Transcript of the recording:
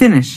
Finish.